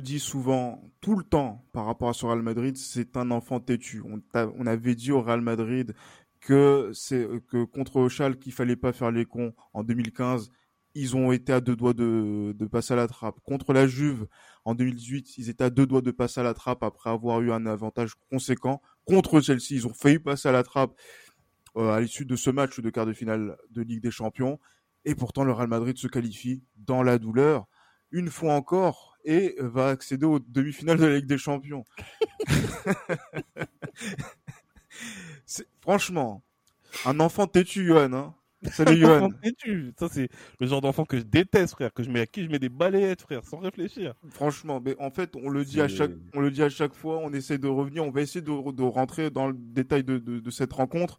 le dit souvent, tout le temps, par rapport à ce Real Madrid, c'est un enfant têtu. On, avait dit au Real Madrid que c'est que contre Schalke qu'il fallait pas faire les cons en 2015. Ils ont été à deux doigts de, passer à la trappe. Contre la Juve, en 2018, ils étaient à deux doigts de passer à la trappe après avoir eu un avantage conséquent. Contre Chelsea, ils ont failli passer à la trappe euh, à l'issue de ce match de quart de finale de Ligue des Champions. Et pourtant, le Real Madrid se qualifie dans la douleur une fois encore et va accéder aux demi-finales de la Ligue des Champions. franchement, un enfant têtu, Johan. Hein. Salut, Johan. têtu. Ça, c'est le genre d'enfant que je déteste, frère, que je mets à qui je mets des balayettes, frère, sans réfléchir. Franchement, mais en fait, on le dit à chaque, on le dit à chaque fois, on essaie de revenir, on va essayer de, de rentrer dans le détail de, de, de, cette rencontre.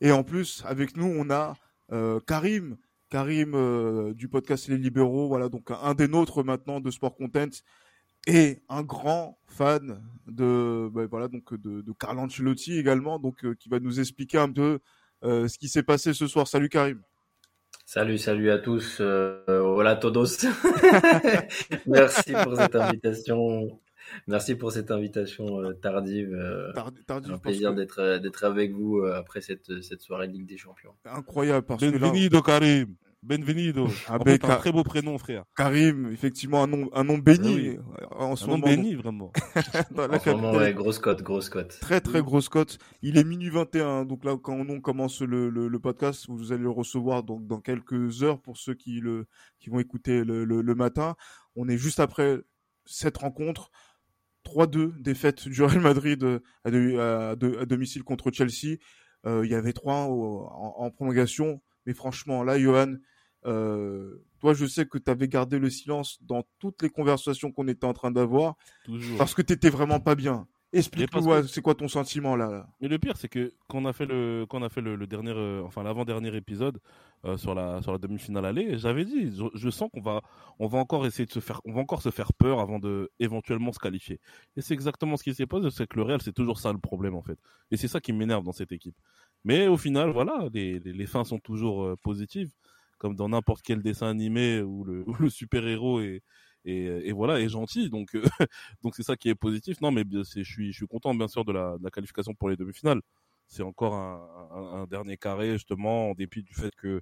Et en plus, avec nous, on a euh, Karim, Karim euh, du podcast Les Libéraux, voilà, donc un des nôtres maintenant de Sport Content et un grand fan de bah, voilà Ancelotti également, donc euh, qui va nous expliquer un peu euh, ce qui s'est passé ce soir. Salut Karim. Salut, salut à tous. hola todos. Merci pour cette invitation. Merci pour cette invitation tardive. tardive un plaisir d'être d'être avec vous après cette cette soirée de Ligue des Champions. Incroyable parce Bienvenido, que là... Karim. Benvenido. Ah, ben, un très beau prénom, frère. Karim, effectivement, un nom, un nom béni. Ah en ce un moment, nom béni, vraiment. Dans la en ce moment, ouais, grosse cote, grosse cote. Très, très grosse cote. Il est minuit 21. Donc là, quand on commence le, le, le, podcast, vous allez le recevoir donc, dans quelques heures pour ceux qui, le, qui vont écouter le, le, le matin. On est juste après cette rencontre. 3-2, défaite du Real Madrid à, à, à, domicile contre Chelsea. Euh, il y avait 3 en, en prolongation. Mais franchement, là, Johan, euh, toi, je sais que tu avais gardé le silence dans toutes les conversations qu'on était en train d'avoir. Parce que tu vraiment pas bien. Explique-nous, c'est quoi ton sentiment là, Mais le pire, c'est que quand on a fait le, quand on a fait le, dernier, euh, enfin l'avant-dernier épisode euh, sur la sur la demi-finale aller, j'avais dit, je, sens qu'on va, on va encore essayer de se faire, on va encore se faire peur avant de éventuellement se qualifier. Et c'est exactement ce qui s'est passé, c'est que le Real, c'est toujours ça le problème en fait. Et c'est ça qui m'énerve dans cette équipe. Mais au final, voilà, les, les, les fins sont toujours positives comme dans n'importe quel dessin animé où le, le super-héros est, et, et, voilà est gentil donc euh, donc c'est ça qui est positif non mais je suis je suis content bien sûr de la, qualification pour les demi-finales c'est encore un, dernier carré justement en dépit du fait que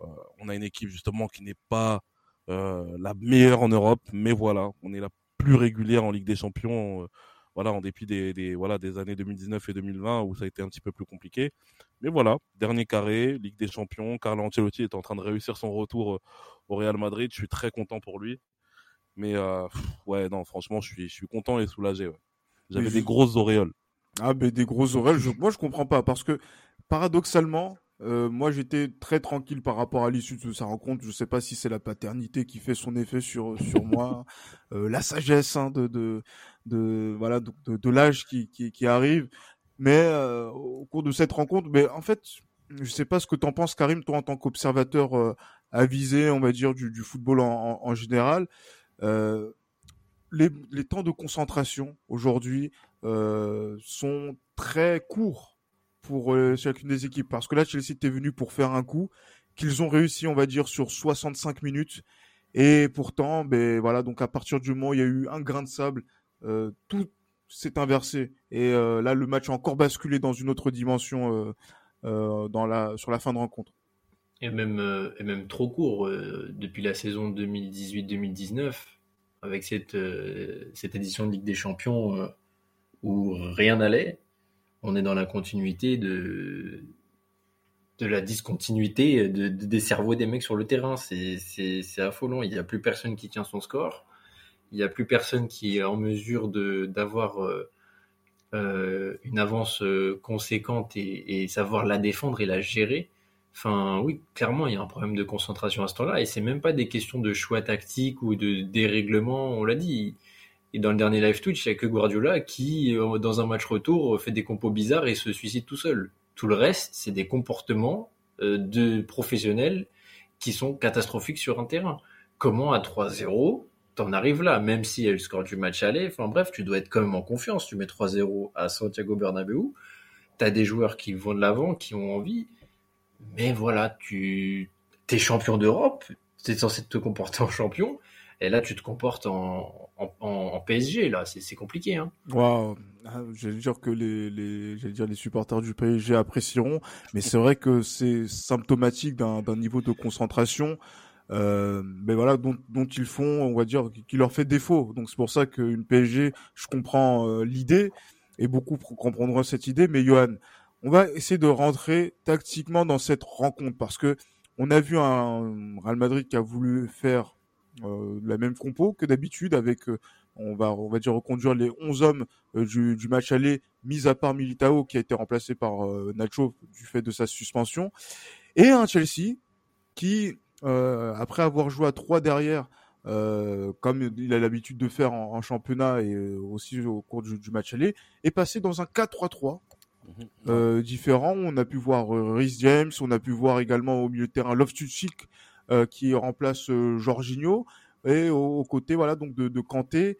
euh, on a une équipe justement qui n'est pas euh, la meilleure en Europe mais voilà on est la plus régulière en Ligue des Champions euh, voilà, en dépit des, des, voilà, des années 2019 et 2020 où ça a été un petit peu plus compliqué. Mais voilà, dernier carré, Ligue des Champions. Carlo Ancelotti est en train de réussir son retour euh, au Real Madrid. Je suis très content pour lui. Mais euh, ouais, non, franchement, je suis, je suis content et soulagé. Ouais. J'avais des grosses auréoles. Ah, mais des grosses auréoles, je, moi je comprends pas parce que paradoxalement, euh, moi, j'étais très tranquille par rapport à l'issue de sa rencontre. Je sais pas si c'est la paternité qui fait son effet sur sur moi, euh, la sagesse hein, de, de de voilà de, de, l'âge qui, qui, qui arrive. Mais euh, au cours de cette rencontre, mais en fait, je sais pas ce que t'en penses, Karim, toi en tant qu'observateur euh, avisé, on va dire du, du football en, en, en général. Euh, les, les, temps de concentration aujourd'hui sont très courts pour euh, chacune des équipes. Parce que là, Chelsea était venu pour faire un coup qu'ils ont réussi, on va dire, sur 65 minutes. Et pourtant, ben voilà, donc à partir du moment où il y a eu un grain de sable, euh, tout s'est inversé. Et euh, là, le match a encore basculé dans une autre dimension euh, euh dans la, sur la fin de rencontre. Et même, euh, et même trop court, depuis la saison 2018-2019, avec cette, cette édition de Ligue des Champions où rien n'allait, on est dans la continuité de de la discontinuité de, des cerveaux des mecs sur le terrain. C'est affolant. Il n'y a plus personne qui tient son score. Il n'y a plus personne qui est en mesure d'avoir euh, euh une avance euh, conséquente et, savoir la défendre et la gérer. Enfin, oui, clairement, il y a un problème de concentration à ce temps-là, et c'est même pas des questions de choix tactique ou de dérèglement, on l'a dit. Et dans le dernier live Twitch, il n'y a que Guardiola qui, euh, dans un match retour, fait des compos bizarres et se suicide tout seul. Tout le reste, c'est des comportements euh, de professionnels qui sont catastrophiques sur un terrain. Comment à 3-0, t'en arrives là, même si le score du match allait, enfin bref, tu dois être quand même en confiance. Tu mets 3-0 à Santiago Bernabéu, t'as des joueurs qui vont de l'avant, qui ont envie, mais voilà, tu es champion d'Europe, tu es censé te comporter en champion, et là tu te comportes en, en, PSG, là, c'est compliqué. Hein. Waouh, j'allais dire que les, les, dire les supporters du PSG apprécieront, mais c'est vrai que c'est symptomatique d'un niveau de concentration. Euh, mais voilà dont, dont, ils font on va dire qui leur fait défaut donc c'est pour ça qu'une PSG je comprends euh, l'idée et beaucoup comprendront cette idée mais Johan on va essayer de rentrer tactiquement dans cette rencontre parce que on a vu un Real Madrid qui a voulu faire euh, la même compo que d'habitude avec euh, on va on va dire reconduire les 11 hommes euh, du, du, match aller mis à part Militao qui a été remplacé par euh, Nacho du fait de sa suspension. Et un Chelsea qui après avoir joué à 3 derrière comme il a l'habitude de faire en, en, championnat et aussi au cours du, du match aller est passé dans un 4-3-3 Euh, différents. On a pu voir euh, Rhys James, on a pu voir également au milieu de terrain Loftus-Cheek euh, qui remplace euh, Jorginho. Et au, au, côté voilà donc de, de Kanté.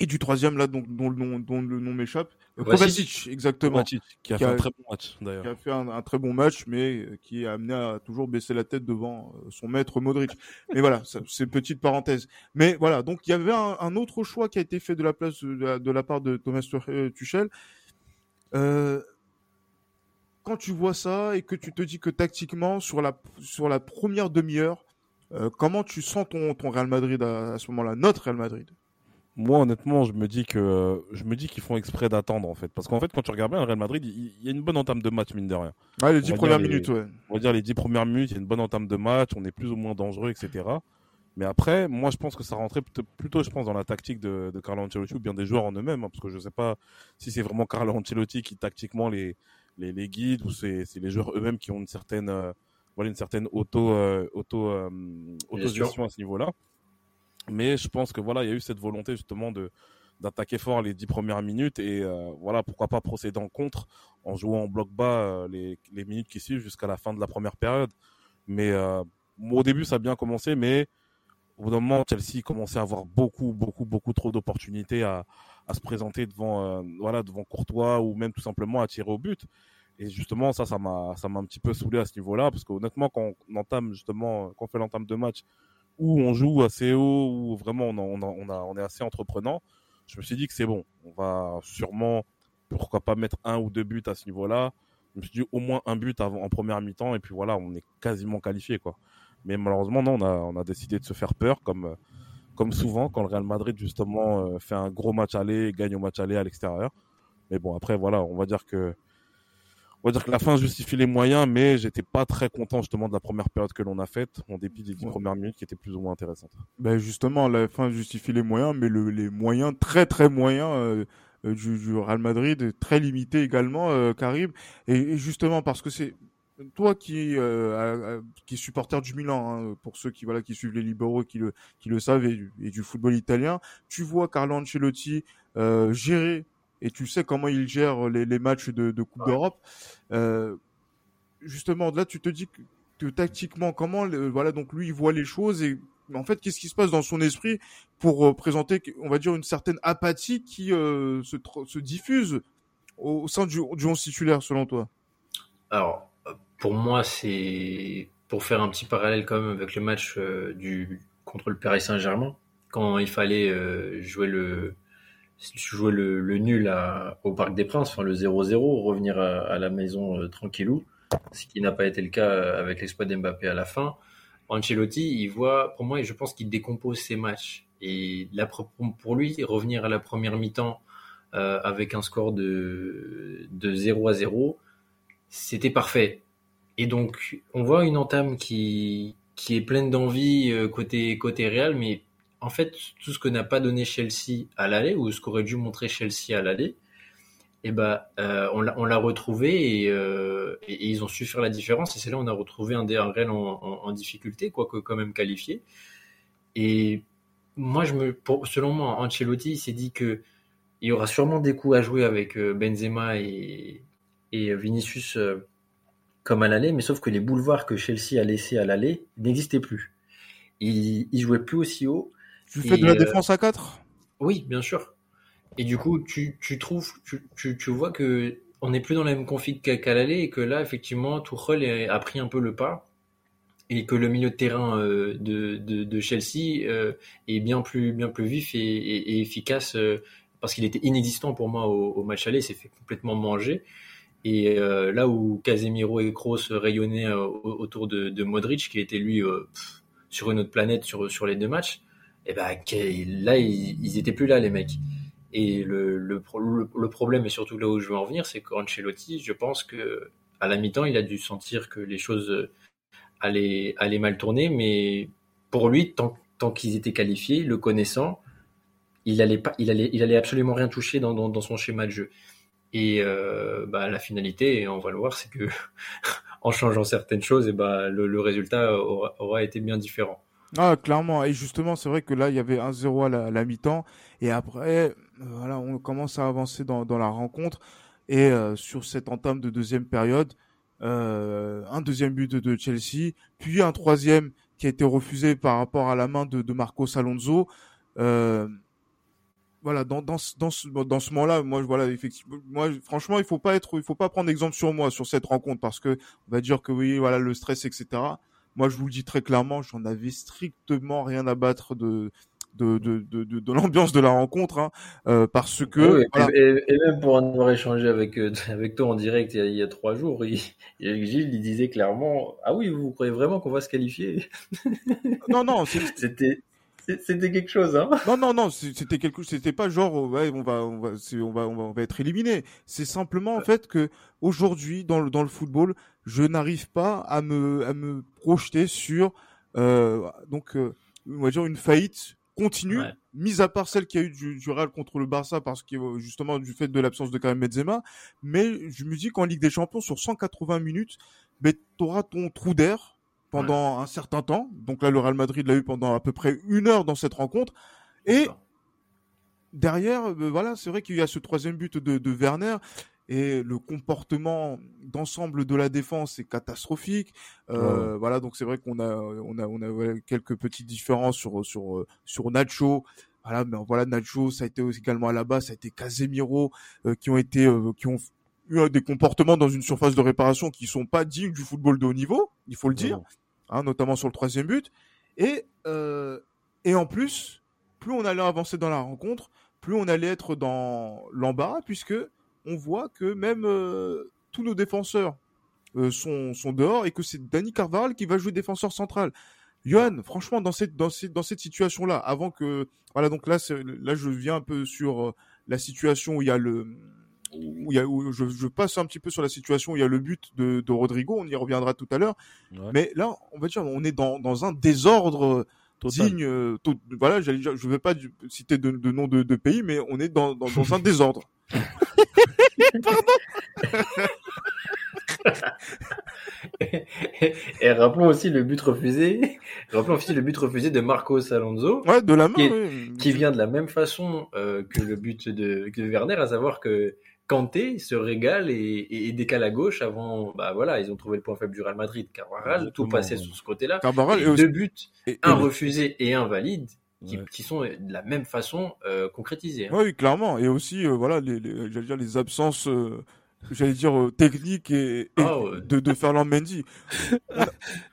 Et du troisième là donc dont le nom dont le nom m'échappe Kovacic. Exactement. Kovacic, qui a qui fait a, un très bon match d'ailleurs. qui a fait un, un, très bon match mais qui a amené à toujours baisser la tête devant son maître Modric. Mais voilà c'est une petite parenthèse. Mais voilà donc il y avait un, un, autre choix qui a été fait de la place de la, de la part de Thomas Tuchel euh, quand tu vois ça et que tu te dis que tactiquement, sur la, sur la première demi-heure, euh, comment tu sens ton, ton Real Madrid à, à ce moment-là, notre Real Madrid? Moi, honnêtement, je me dis que je me dis qu'ils font exprès d'attendre en fait, parce qu'en fait, quand tu regardes bien le Real Madrid, il, il, y a une bonne entame de match mine de rien. Ouais, les dix premières minutes, ouais. On va dire les dix premières minutes, il y a une bonne entame de match, on est plus ou moins dangereux, etc. Mais après, moi, je pense que ça rentrait plutôt, je pense, dans la tactique de, de Carlo Ancelotti ou bien des joueurs en eux-mêmes, hein, parce que je ne sais pas si c'est vraiment Carlo Ancelotti qui tactiquement les les, les guide ou c'est les joueurs eux-mêmes qui ont une certaine euh, voilà une certaine auto euh, auto euh, autogestion à ce niveau-là. Mais je pense que voilà, il y a eu cette volonté justement de d'attaquer fort les dix premières minutes et euh, voilà pourquoi pas procéder en contre en jouant en bloc bas euh, les, les minutes qui suivent jusqu'à la fin de la première période. Mais au début ça a bien commencé, mais au bout d'un moment, Chelsea commençait à avoir beaucoup, beaucoup, beaucoup trop d'opportunités à, à, se présenter devant, euh, voilà, devant Courtois ou même tout simplement à tirer au but. Et justement, ça, ça m'a, ça m'a un petit peu saoulé à ce niveau-là, parce qu'honnêtement, quand on entame justement, quand on fait l'entame de match où on joue assez haut, où vraiment on, on, on, a, on est assez entreprenant, je me suis dit que c'est bon. On va sûrement, pourquoi pas mettre un ou deux buts à ce niveau-là. Je me suis dit au moins un but avant, en première mi-temps, et puis voilà, on est quasiment qualifié, quoi. Mais malheureusement, non, on a, on a décidé de se faire peur, comme, comme souvent, quand le Real Madrid, justement, fait un gros match aller et gagne au match aller à l'extérieur. Mais bon, après, voilà, on va dire que, on va dire que la fin justifie les moyens, mais j'étais pas très content, justement, de la première période que l'on a faite, en dépit des dix ouais. premières minutes qui étaient plus ou moins intéressantes. Ben justement, la fin justifie les moyens, mais le, les moyens, très, très moyens, euh, du, du, Real Madrid, très limités également, euh. Et, et justement, parce que c'est, toi qui euh, qui est supporter du Milan, hein, pour ceux qui voilà qui suivent les libéraux qui le qui le savent et, et du football italien, tu vois Carlo Ancelotti euh, gérer et tu sais comment il gère les, les matchs de, de Coupe ouais. d'Europe. Euh, justement, là, tu te dis que, que tactiquement, comment voilà donc lui il voit les choses et en fait qu'est-ce qui se passe dans son esprit pour euh, présenter, on va dire une certaine apathie qui euh, se, se diffuse au, au sein du, du 11 titulaire selon toi? Alors pour moi, c'est pour faire un petit parallèle quand même avec le match euh, du contre le Paris Saint-Germain, quand il fallait euh, jouer le jouer le, le nul à, au Parc des Princes, enfin le 0-0, revenir à, à, la maison euh, tranquillou, ce qui n'a pas été le cas avec l'exploit d'Mbappé à la fin. Ancelotti, il voit, pour moi, je pense qu'il décompose ses matchs. Et là, pour lui, revenir à la première mi-temps euh, avec un score de, de 0 à 0, c'était parfait. Et donc, on voit une entame qui, qui est pleine d'envie euh, côté, côté Real, mais en fait, tout ce que n'a pas donné Chelsea à l'aller, ou ce qu'aurait dû montrer Chelsea à l'aller, et bah, on l'a retrouvé et, et, ils ont su faire la différence. Et c'est là on a retrouvé un, un Real en, difficulté, quoique quand même qualifié. Et moi, je me, selon moi, Ancelotti s'est dit que il y aura sûrement des coups à jouer avec Benzema et, et Vinicius comme à l'aller, mais sauf que les boulevards que Chelsea a laissés à l'aller n'existaient plus. Ils, ils jouaient plus aussi haut. Tu fais de la défense à 4 Oui, bien sûr. Et du coup, tu, tu trouves, tu, tu, tu, vois que on n'est plus dans la même config qu'à l'aller et que là, effectivement, Tuchel a pris un peu le pas et que le milieu de terrain euh, de, de, de, Chelsea euh, est bien plus, bien plus vif et, et, efficace euh, parce qu'il était inexistant pour moi au, au match aller, s'est fait complètement manger. Et là où Casemiro et Kroos rayonnaient autour de, Modric, qui était lui sur une autre planète sur, sur les deux matchs, et eh ben là ils, ils étaient plus là les mecs. Et le, le, le, problème, et surtout là où je veux en venir, c'est qu'Ancelotti, je pense que à la mi-temps, il a dû sentir que les choses allaient, allaient mal tourner, mais pour lui, tant, tant qu'ils étaient qualifiés, le connaissant, il allait pas, il allait, il allait absolument rien toucher dans, dans son schéma de jeu. Et euh, bah, la finalité, on va le voir, c'est que en changeant certaines choses, et bah, le, le résultat aura, aura, été bien différent. Ah, clairement. Et justement, c'est vrai que là, il y avait 1-0 à la, la mi-temps. Et après, voilà, on commence à avancer dans, dans la rencontre. Et euh, sur cette entame de deuxième période, euh, un deuxième but de, de, Chelsea, puis un troisième qui a été refusé par rapport à la main de, de Marcos Alonso. Euh, voilà, dans, dans, dans ce, dans ce moment-là, moi, voilà, effectivement, moi, franchement, il faut pas être, il faut pas prendre exemple sur moi sur cette rencontre parce que on va dire que oui, voilà, le stress, etc. Moi, je vous le dis très clairement, j'en avais strictement rien à battre de, de, de, de, de l'ambiance de la rencontre, hein, euh, parce que. et, et, même pour en avoir échangé avec, euh, avec toi en direct il y a, il y a trois jours, il, Gilles il disait clairement Ah oui, vous croyez vraiment qu'on va se qualifier? Non, non, c'était. C'était quelque chose, hein Non, non, non, c'était quelque chose. C'était pas genre, ouais, on va, on va, on va, on va, être éliminé. C'est simplement en fait que aujourd'hui, dans le dans le football, je n'arrive pas à me à me projeter sur euh, donc euh, on va dire une faillite continue, ouais. mis à part celle qui a eu du, du, Real contre le Barça parce que justement du fait de l'absence de Karim Benzema, mais je me dis qu'en Ligue des Champions sur 180 minutes, ben auras ton trou d'air pendant un certain temps. Donc là le Real Madrid l'a eu pendant à peu près une heure dans cette rencontre et derrière, ben voilà, c'est vrai qu'il y a ce troisième but de, de Werner et le comportement d'ensemble de la défense est catastrophique. Euh, ouais. Voilà, donc c'est vrai qu'on a on a on a quelques petites différences sur sur sur Nacho. Voilà, mais voilà Nacho, ça a été également à la base, ça a été Casemiro euh, qui ont été euh, qui ont eu des comportements dans une surface de réparation qui sont pas dignes du football de haut niveau, il faut le dire, hein, notamment sur le troisième but. Et euh, et en plus, plus on allait avancer dans la rencontre, plus on allait être dans l'embarras puisque on voit que même euh, tous nos défenseurs euh, sont, sont dehors et que c'est Danny Carvajal qui va jouer défenseur central. Johan, franchement, dans cette, dans cette, dans cette situation-là, avant que, voilà, donc là, là, je viens un peu sur euh, la situation où il y a le, où il y a, où je, je, passe un petit peu sur la situation où il y a le but de, de Rodrigo, on y reviendra tout à l'heure. Ouais. Mais là, on va dire, on est dans, dans un désordre Total. digne. Euh, tout, voilà, je ne vais pas citer de, de nom de, de, pays, mais on est dans, dans, dans un désordre. Pardon. et, et, rappelons aussi le but refusé. Rappelons aussi le but refusé de Marcos Alonso. Ouais, de la main. Qui, oui. qui vient de la même façon euh, que le but de, de, Werner, à savoir que Kanté se régale et, et, décale à gauche avant. Bah voilà, ils ont trouvé le point faible du Real Madrid. Carvajal, tout passait ouais. sur ce côté-là. Carvajal, et et deux buts, un refusé et un valide qui, ouais. qui, sont de la même façon euh, concrétisés. Hein. Oui, clairement. Et aussi, euh, voilà, les absences, euh, j'allais dire euh, techniques et, et oh, ouais. de, de Ferland Mendy.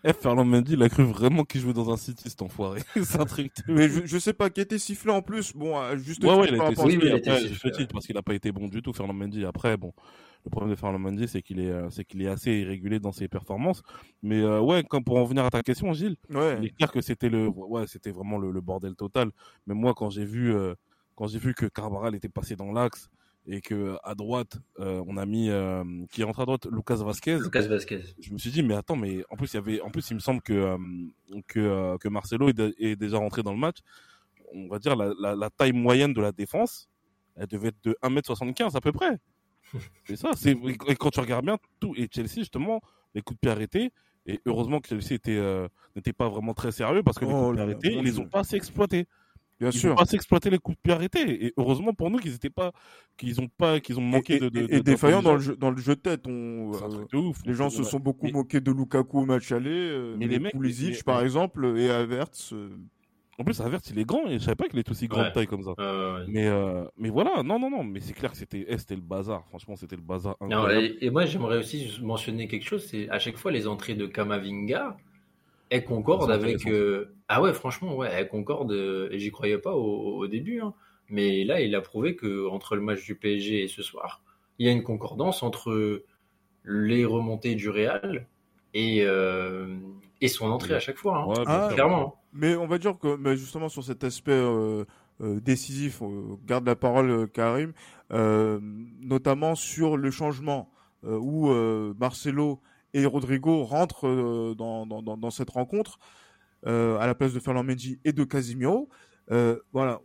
eh, Ferland Mendy, il a cru vraiment qu'il jouait dans un City, cet enfoiré. C'est un truc. Mais je, je sais pas, qui a été sifflé en plus. Bon, juste. Ouais, ouais, il a été sifflé. Oui, après, sifflé, parce qu'il a pas été bon du tout, Ferland Mendy. Après, bon le problème de Ferland Mendy, c'est qu'il est, euh, c'est qu'il est assez irrégulier dans ses performances. Mais euh, ouais, comme pour en venir à ta question, Gilles, ouais. il est clair que c'était le, ouais, c'était vraiment le, le, bordel total. Mais moi, quand j'ai vu, euh, quand j'ai vu que Carbaral était passé dans l'axe et que à droite, euh, on a mis euh, qui rentre à droite, Lucas Vasquez. Lucas Vasquez. Je me suis dit, mais attends, mais en plus il y avait, en plus il me semble que que, que Marcelo est, est, déjà rentré dans le match. On va dire la, la, la taille moyenne de la défense, elle devait être de 1m75 à peu près. C'est ça. C'est et quand tu regardes bien tout et Chelsea justement, les coups de pied arrêtés. Et heureusement que Chelsea était euh, n'était pas vraiment très sérieux parce que les Oh coups de pied arrêtés, ils les ont pas assez exploités. Bien Ils sûr. ont pas assez exploité les coups de pied arrêtés. Et heureusement pour nous qu'ils étaient pas, qu'ils ont pas, qu'ils ont manqué et, de, de, et- de- et dans le jeu, dans le jeu de tête. On, un euh, truc de ouf. les gens se sont beaucoup mais- moqués de Lukaku au match aller, euh, Mais les mecs, Pulisic mais- par exemple et Havertz. euh, En plus, Avert, il est grand et je savais pas qu'il était aussi grand Ouais. de taille comme ça. Euh, Mais, euh, mais voilà, non, non, non, mais c'est clair que c'était, eh, c'était le bazar. Franchement, c'était le bazar non, et moi, j'aimerais aussi mentionner quelque chose. C'est à chaque fois les entrées de Kamavinga, elles concordent C'est avec. euh, Ah ouais, franchement, ouais, elles concordent. euh, et j'y croyais pas au, au début. hein. Mais là, il a prouvé que entre le match du PSG et ce soir, il y a une concordance entre les remontées du Real et, euh, et son entrée à chaque fois. hein. Ouais, Ah. Clairement. Mais on va dire que mais justement sur cet aspect euh, euh, décisif, on garde la parole Karim, euh, notamment sur le changement euh, où euh, Marcelo et Rodrigo rentrent euh, dans, dans, dans, dans cette rencontre euh, à la place de Ferland Mendy et de Casimiro. Euh, voilà.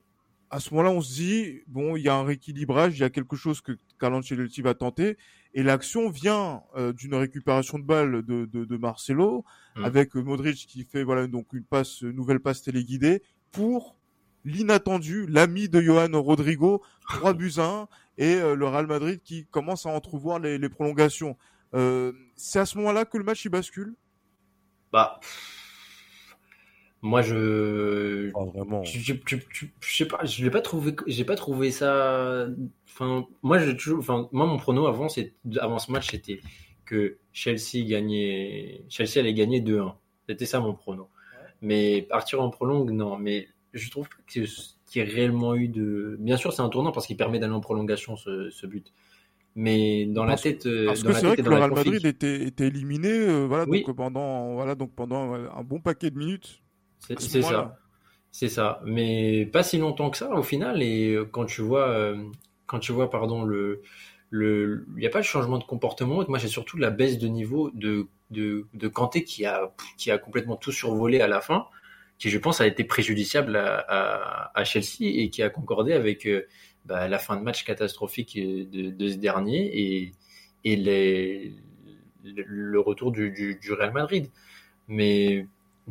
À ce moment-là, on se dit bon, il y a un rééquilibrage, il y a quelque chose que Carlo va tenter, et l'action vient euh, d'une récupération de balle de, de, de Marcelo Mm. avec Modric qui fait voilà donc une passe, une nouvelle passe téléguidée pour l'inattendu, l'ami de Johan Rodrigo, 3 buts à 1 et euh, le Real Madrid qui commence à entrevoir les, les prolongations. Euh, c'est à ce moment-là que le match il bascule. Bah. Moi, je. Pas vraiment. Je, je, je, je- je sais pas, je l'ai pas trouvé, j'ai pas trouvé ça. Enfin, moi, j'ai toujours, enfin, moi, mon prono avant, c'est, avant ce match, c'était que Chelsea gagnait, Chelsea allait gagner 2-1. C'était ça mon prono. Mais partir en prolongue, non. Mais je trouve pas qu'il y ait réellement eu de. Bien sûr, c'est un tournant parce qu'il permet d'aller en prolongation ce, ce but. Mais dans la tête, euh, Parce dans que c'est vrai que le Real Madrid était, était éliminé euh, voilà Oui. donc pendant voilà donc pendant euh, un bon paquet de minutes. c'est ce ça. C'est ça, mais pas si longtemps que ça au final. Et euh, quand tu vois, euh, quand tu vois, pardon, le, le, il n'y a pas de changement de comportement. Moi, j'ai surtout la baisse de niveau de de, de Kanté qui a qui a complètement tout survolé à la fin, qui je pense a été préjudiciable à, à, à Chelsea et qui a concordé avec euh, bah, la fin de match catastrophique de, de ce dernier et et les, le, retour du, du, du Real Madrid. Mais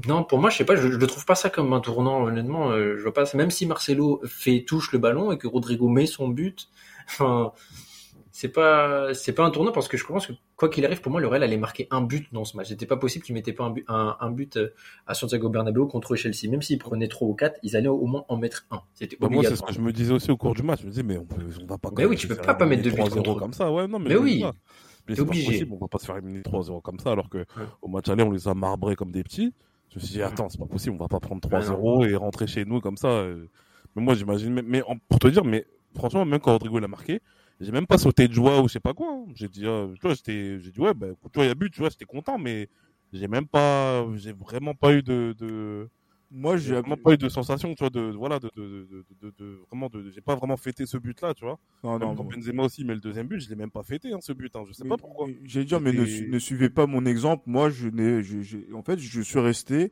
non, pour moi, je sais pas, je, le trouve pas ça comme un tournant, honnêtement. euh, je vois pas, même si Marcelo fait touche le ballon et que Rodrigo met son but, enfin, c'est pas, c'est pas un tournant parce que je pense que quoi qu'il arrive, pour moi, le Real allait marquer un but dans ce match. C'était pas possible qu'ils mettaient pas un but, un, un but euh, à Santiago Bernabéu contre Chelsea. Même s'ils prenaient 3 ou 4, ils allaient au moins en mettre un. C'était Bah, moi, c'est ce obligatoire. que je me disais aussi au cours du match. Je me disais, mais on, peut, on va pas. Mais oui, tu peux pas pas mettre buts 3-0 contre- comme ça. Ouais, non, mais, Mais oui. c'est pas obligé. possible. On va pas se faire éliminer 3-0 comme ça, alors que au match aller, on les a marbrés comme des petits. Je me suis dit, attends, c'est pas possible. On va pas prendre Ouais, 3-0 et rentrer chez nous comme ça. euh. Mais moi, j'imagine. Mais, mais pour te dire, mais franchement, même quand Rodrigo l'a marqué, j'ai même pas sauté de joie ou je sais pas quoi. hein. J'ai dit, euh, j'étais, j'ai dit, ouais, bah, écoute, vois, il y a but, tu vois, j'étais content, mais j'ai même pas, j'ai vraiment pas eu de, de, Moi j'ai j'ai vraiment pas eu de sensation, tu vois, de, voilà, de, de, de, de, vraiment, de, j'ai pas vraiment fêté ce but-là, tu vois. non, non, quand Benzema aussi met le deuxième but, je l'ai même pas fêté, hein, ce but, hein. Je sais Mais- pas pourquoi. mais J'allais dire, mais ne, C'était- su- ne suivez pas mon exemple. Moi, je n'ai, je- j'ai- en fait, je suis resté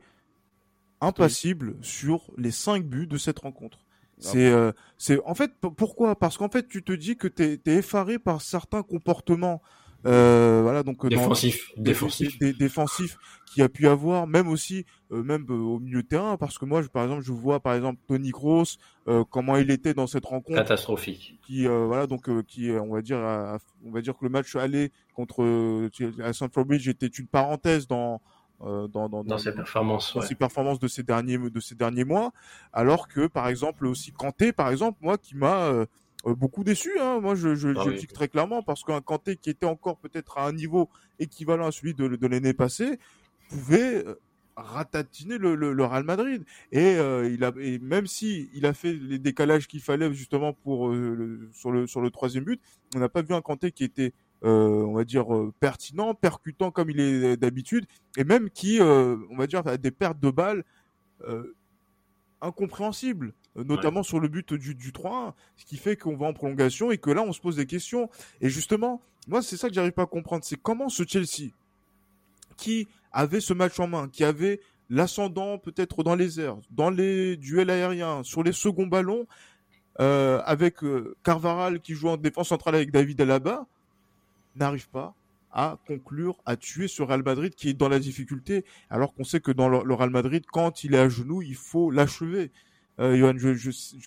impassible sur les cinq buts de cette rencontre. Ah C'est, euh, c'est, en fait, pourquoi? Parce qu'en fait, tu te dis que t'es, t'es effaré par certains comportements, euh, voilà, donc euh, dans- Défensif, dé- défensif. dé- y a pu avoir, même aussi, euh, même euh, au milieu de terrain, parce que moi, je, par exemple, je vois, par exemple, Tony Kroos, euh, comment il était dans cette rencontre Catastrophique. qui euh, voilà donc euh, qui on va dire a- on va dire que le match aller contre euh, à Stamford Bridge était une parenthèse dans euh, dans dans, Dans ses performances, dans ouais. ses performances de ces derniers de ces derniers mois alors que par exemple aussi Kanté par exemple moi qui m'a euh, euh, beaucoup déçu hein. moi je je, Ah je oui. le dis très clairement parce qu'un Kanté qui était encore peut-être à un niveau équivalent à celui de, de l'année passée pouvait ratatiner le, le, le Real Madrid et euh, il a et même si il a fait les décalages qu'il fallait justement pour euh, le- sur le sur le troisième but on n'a pas vu un Kanté qui était euh, on va dire euh, pertinent percutant comme il est d'habitude et même qui euh, on va dire a des pertes de balles euh, incompréhensibles notamment sur le but du, du 3-1 ce qui fait qu'on va en prolongation et que là on se pose des questions. Et justement moi c'est ça que j'arrive pas à comprendre c'est comment ce Chelsea qui avait ce match en main, qui avait l'ascendant peut-être dans les airs, dans les duels aériens, sur les seconds ballons, euh, avec Carvaral qui joue en défense centrale avec David Alaba, n'arrive pas à conclure, à tuer ce Real Madrid qui est dans la difficulté, alors qu'on sait que dans le, Real Madrid, quand il est à genoux, il faut l'achever. Euh, Johan,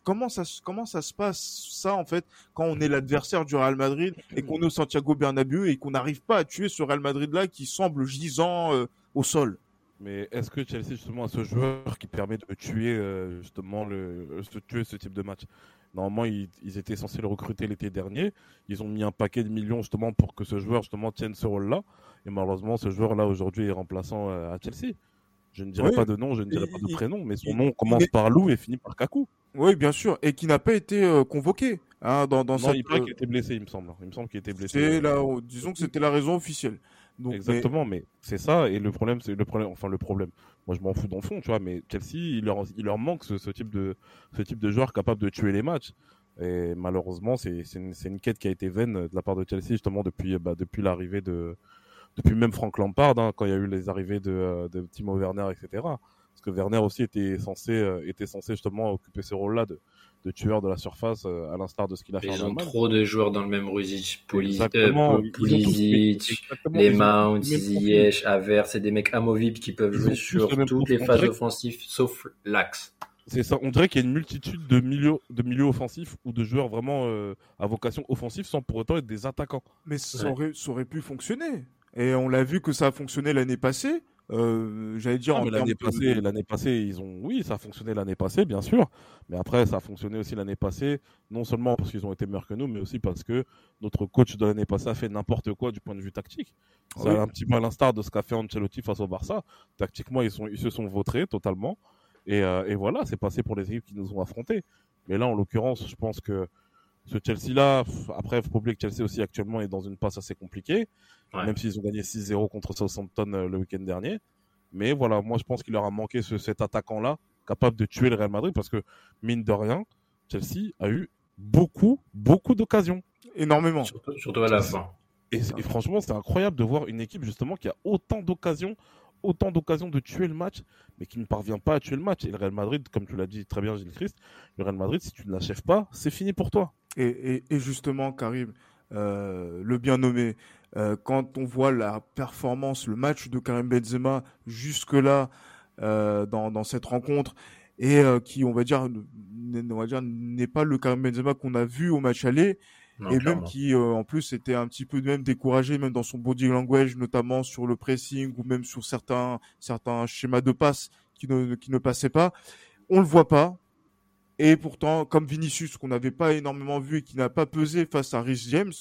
comment ça se passe ça en fait quand on est l'adversaire du Real Madrid et qu'on est au Santiago Bernabéu et qu'on n'arrive pas à tuer ce Real Madrid là qui semble gisant euh, au sol? Mais est-ce que Chelsea justement a ce joueur qui permet de tuer euh, justement de tuer ce type de match? Normalement, ils, ils, étaient censés le recruter l'été dernier. Ils ont mis un paquet de millions justement pour que ce joueur justement tienne ce rôle-là. Et malheureusement, ce joueur-là aujourd'hui est remplaçant à Chelsea. Je ne dirai pas de nom, je ne dirai pas de prénom, mais son nom commence par Lou et finit par Kaku. Oui, bien sûr, et qui n'a pas été euh, convoqué hein, dans, dans non, il paraît qu'il était blessé, il me semble. Il me semble qu'il était blessé. Là, disons que c'était la raison officielle. Exactement, mais, c'est ça. Et le problème, c'est le problème. Enfin, le problème. Moi, je m'en fous le fond, tu vois. Mais Chelsea, il leur, il leur manque ce, ce, type de, ce type de joueur capable de tuer les matchs. Et malheureusement, c'est une, une, quête qui a été vaine de la part de Chelsea justement depuis, bah, depuis l'arrivée de, depuis même Frank Lampard, hein, quand il y a eu les arrivées de, euh, de Timo Werner, etc. Parce que Werner aussi était censé, euh, était censé justement occuper ce rôle-là de, de, tueur de la surface, euh, à l'instar de ce qu'il a fait. Ils ont trop de joueurs dans le même Ruzic, Pulisic, les Mount, Ziyech, Aver, c'est des mecs amovibles qui peuvent jouer sur toutes les phases offensives, sauf l'axe. C'est ça. On dirait qu'il y a une multitude de milieux, de milieux offensifs ou de joueurs vraiment à vocation offensive sans pour autant être des attaquants. Mais ça, aurait, ça aurait pu fonctionner. Et on l'a vu que ça a fonctionné l'année passée. Euh, J'allais dire ah, l'année passée, l'année passée, ils ont, oui, ça a fonctionné l'année passée, bien sûr. Mais après, ça a fonctionné aussi l'année passée, non seulement parce qu'ils ont été meilleurs que nous, mais aussi parce que notre coach de l'année passée a fait n'importe quoi du point de vue tactique. C'est un petit peu à l'instar de ce qu'a fait Ancelotti face au Barça. Tactiquement, ils, sont, ils se sont vautrés totalement. Et, euh, et voilà, c'est passé pour les équipes qui nous ont affrontés. Mais là, en l'occurrence, je pense que ce Chelsea-là, après, il faut pas oublier que Chelsea aussi actuellement est dans une passe assez compliquée, même s'ils ont gagné 6-0 contre Southampton euh, le week-end dernier. Mais voilà, moi je pense qu'il leur a manqué ce, cet attaquant-là, capable de tuer le Real Madrid, parce que mine de rien, Chelsea a eu beaucoup, beaucoup d'occasions. Énormément. Surtout, à la fin. Et, et franchement, c'est incroyable de voir une équipe justement qui a autant d'occasions autant d'occasions de tuer le match, mais qui ne parvient pas à tuer le match. Et le Real Madrid, comme tu l'as dit très bien, Gilles Christ, le Real Madrid, si tu ne l'achèves pas, c'est fini pour toi. Et, justement, Karim, euh, le bien nommé, euh, quand on voit la performance, le match de Karim Benzema jusque-là euh, dans, cette rencontre, et qui, on va dire, on va dire, n'est pas le Karim Benzema qu'on a vu au match aller, et même qui en plus était un petit peu même découragé même dans son body language notamment sur le pressing ou même sur certains certains schémas de passe qui ne qui ne passaient pas on le voit pas et pourtant, comme Vinicius, qu'on n'avait pas énormément vu et qui n'a pas pesé face à Rhys James,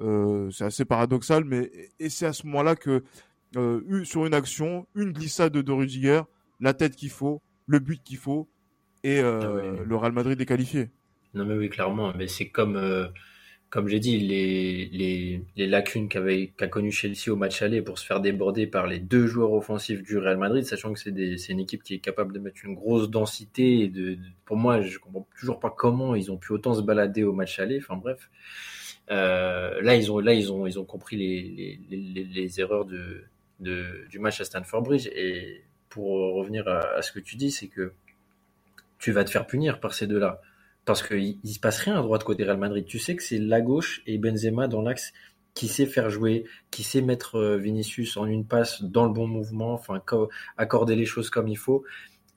euh, c'est assez paradoxal, mais et c'est à ce moment-là que euh, sur une action, une glissade de Rudiger, la tête qu'il faut, le but qu'il faut, et euh, ah le Real Madrid est qualifié. Non mais oui, clairement, mais c'est comme comme j'ai dit, les, lacunes qu'a connu Chelsea au match aller pour se faire déborder par les deux joueurs offensifs du Real Madrid, sachant que c'est une équipe qui est capable de mettre une grosse densité. Pour moi, je comprends toujours pas comment ils ont pu autant se balader au match aller. Enfin bref, euh, là ils ont compris les, erreurs du match à Stanford Bridge. Et pour revenir à ce que tu dis, c'est que tu vas te faire punir par ces deux-là parce qu'il ne se passe rien à droite côté Real Madrid. Tu sais que c'est la gauche et Benzema dans l'axe qui sait faire jouer, qui sait mettre euh, Vinicius en une passe dans le bon mouvement, enfin accorder les choses comme il faut.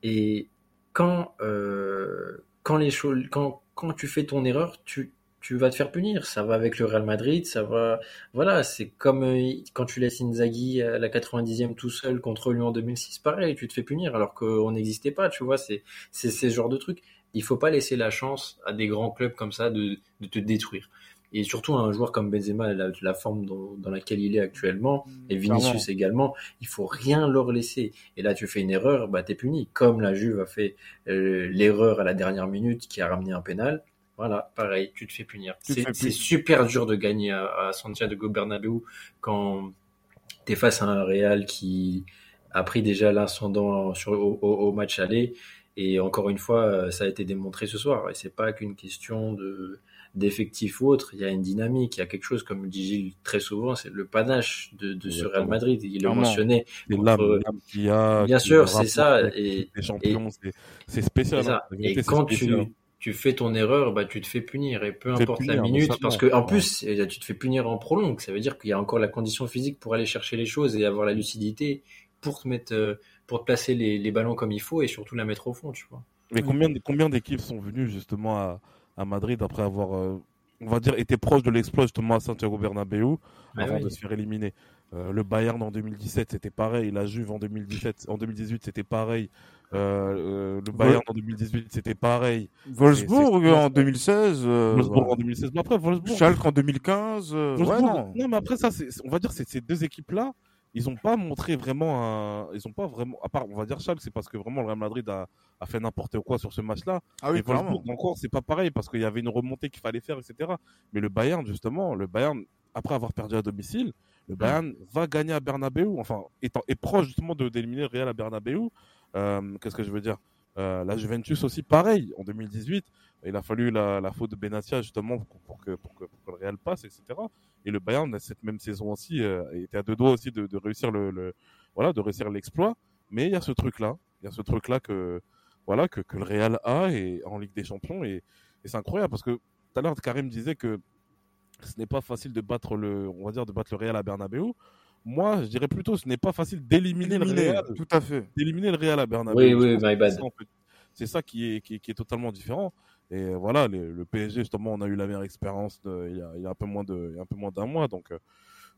Et quand euh, quand les quand quand tu fais ton erreur, tu tu vas te faire punir. Ça va avec le Real Madrid, ça va. Voilà, c'est comme euh, quand tu laisses Inzaghi à la 90e tout seul contre lui en 2006, pareil, tu te fais punir alors qu'on n'existait pas, tu vois. C'est c'est ce genre de truc il faut pas laisser la chance à des grands clubs comme ça de, de te détruire. Et surtout un joueur comme Benzema, la, la forme dans, dans, laquelle il est actuellement, et Vinicius également, il faut rien leur laisser. Et là, tu fais une erreur, bah t'es puni. Comme la Juve a fait euh, l'erreur à la dernière minute qui a ramené un pénal. Voilà, pareil, tu te fais punir. C'est super dur de gagner à, à Santiago Bernabéu quand t'es face à un Real qui a pris déjà l'ascendant sur au, au match aller et encore une fois, euh, ça a été démontré ce soir. Et c'est pas qu'une question de d'effectifs ou autre. Il y a une dynamique, il y a quelque chose, comme dit Gilles très souvent, c'est le panache de, de ce Real Madrid. Il le mentionnait. a, Bien sûr, c'est ça. Et, champions, c'est spécial. Hein. Et quand tu, tu fais ton erreur, bah, tu te fais punir. Et peu importe la minute, parce que en Ouais. plus, eh, tu te fais punir en prolongue. Ça veut dire qu'il y a encore la condition physique pour aller chercher les choses et avoir la lucidité pour te mettre, euh, pour te placer les, les ballons comme il faut et surtout la mettre au fond, tu vois. Mais combien, combien d'équipes sont venues justement à, à Madrid après avoir, euh, on va dire, été proches de l'exploit justement à Santiago Bernabéu Ah avant oui. de se faire éliminer? Euh, Le Bayern en 2017 c'était pareil, la Juve en 2017, en 2018 c'était pareil, Euh, le Bayern en 2018 c'était pareil, Wolfsburg en 2016. euh, Wolfsburg voilà. en 2016. Mais après Wolfsburg, Schalke en 2015. euh, ouais, Wolfsburg- non. mais après ça, c'est- on va dire c'est ces deux équipes-là, ils ont pas montré vraiment un, ils ont pas vraiment, à part on va dire Schalke, c'est parce que vraiment le Real Madrid a, a fait n'importe quoi sur ce match-là. Ah oui, Et. Wolfsburg encore, c'est pas pareil parce qu'il y avait une remontée qu'il fallait faire, etc. Mais le Bayern justement, le Bayern après avoir perdu à domicile, le Bayern va gagner à Bernabeu, enfin étant est proche justement de d'éliminer le Real à Bernabeu. Euh, Qu'est-ce que je veux dire? Euh, La Juventus aussi pareil en 2018. Il a fallu la, la faute de Benatia justement pour, pour que, pour, que, pour que le Real passe, etc. Et le Bayern cette même saison aussi euh, était à deux doigts aussi de, de réussir le, le voilà de réussir l'exploit. Mais il y a ce truc là, il y a ce truc là que voilà que, que le Real a et en Ligue des Champions et, et c'est incroyable parce que tout à l'heure Karim disait que ce n'est pas facile de battre le on va dire de battre le Real à Bernabeu. Moi, je dirais plutôt ce n'est pas facile d'éliminer le Real, tout à fait. d'éliminer le Real à Bernabeu. Oui, oui, my bad. c'est ça. C'est qui est, qui, est- qui est totalement différent. Et euh, voilà, le PSG, justement, on a eu la meilleure expérience il, y a, un peu moins d'un mois. Donc, euh,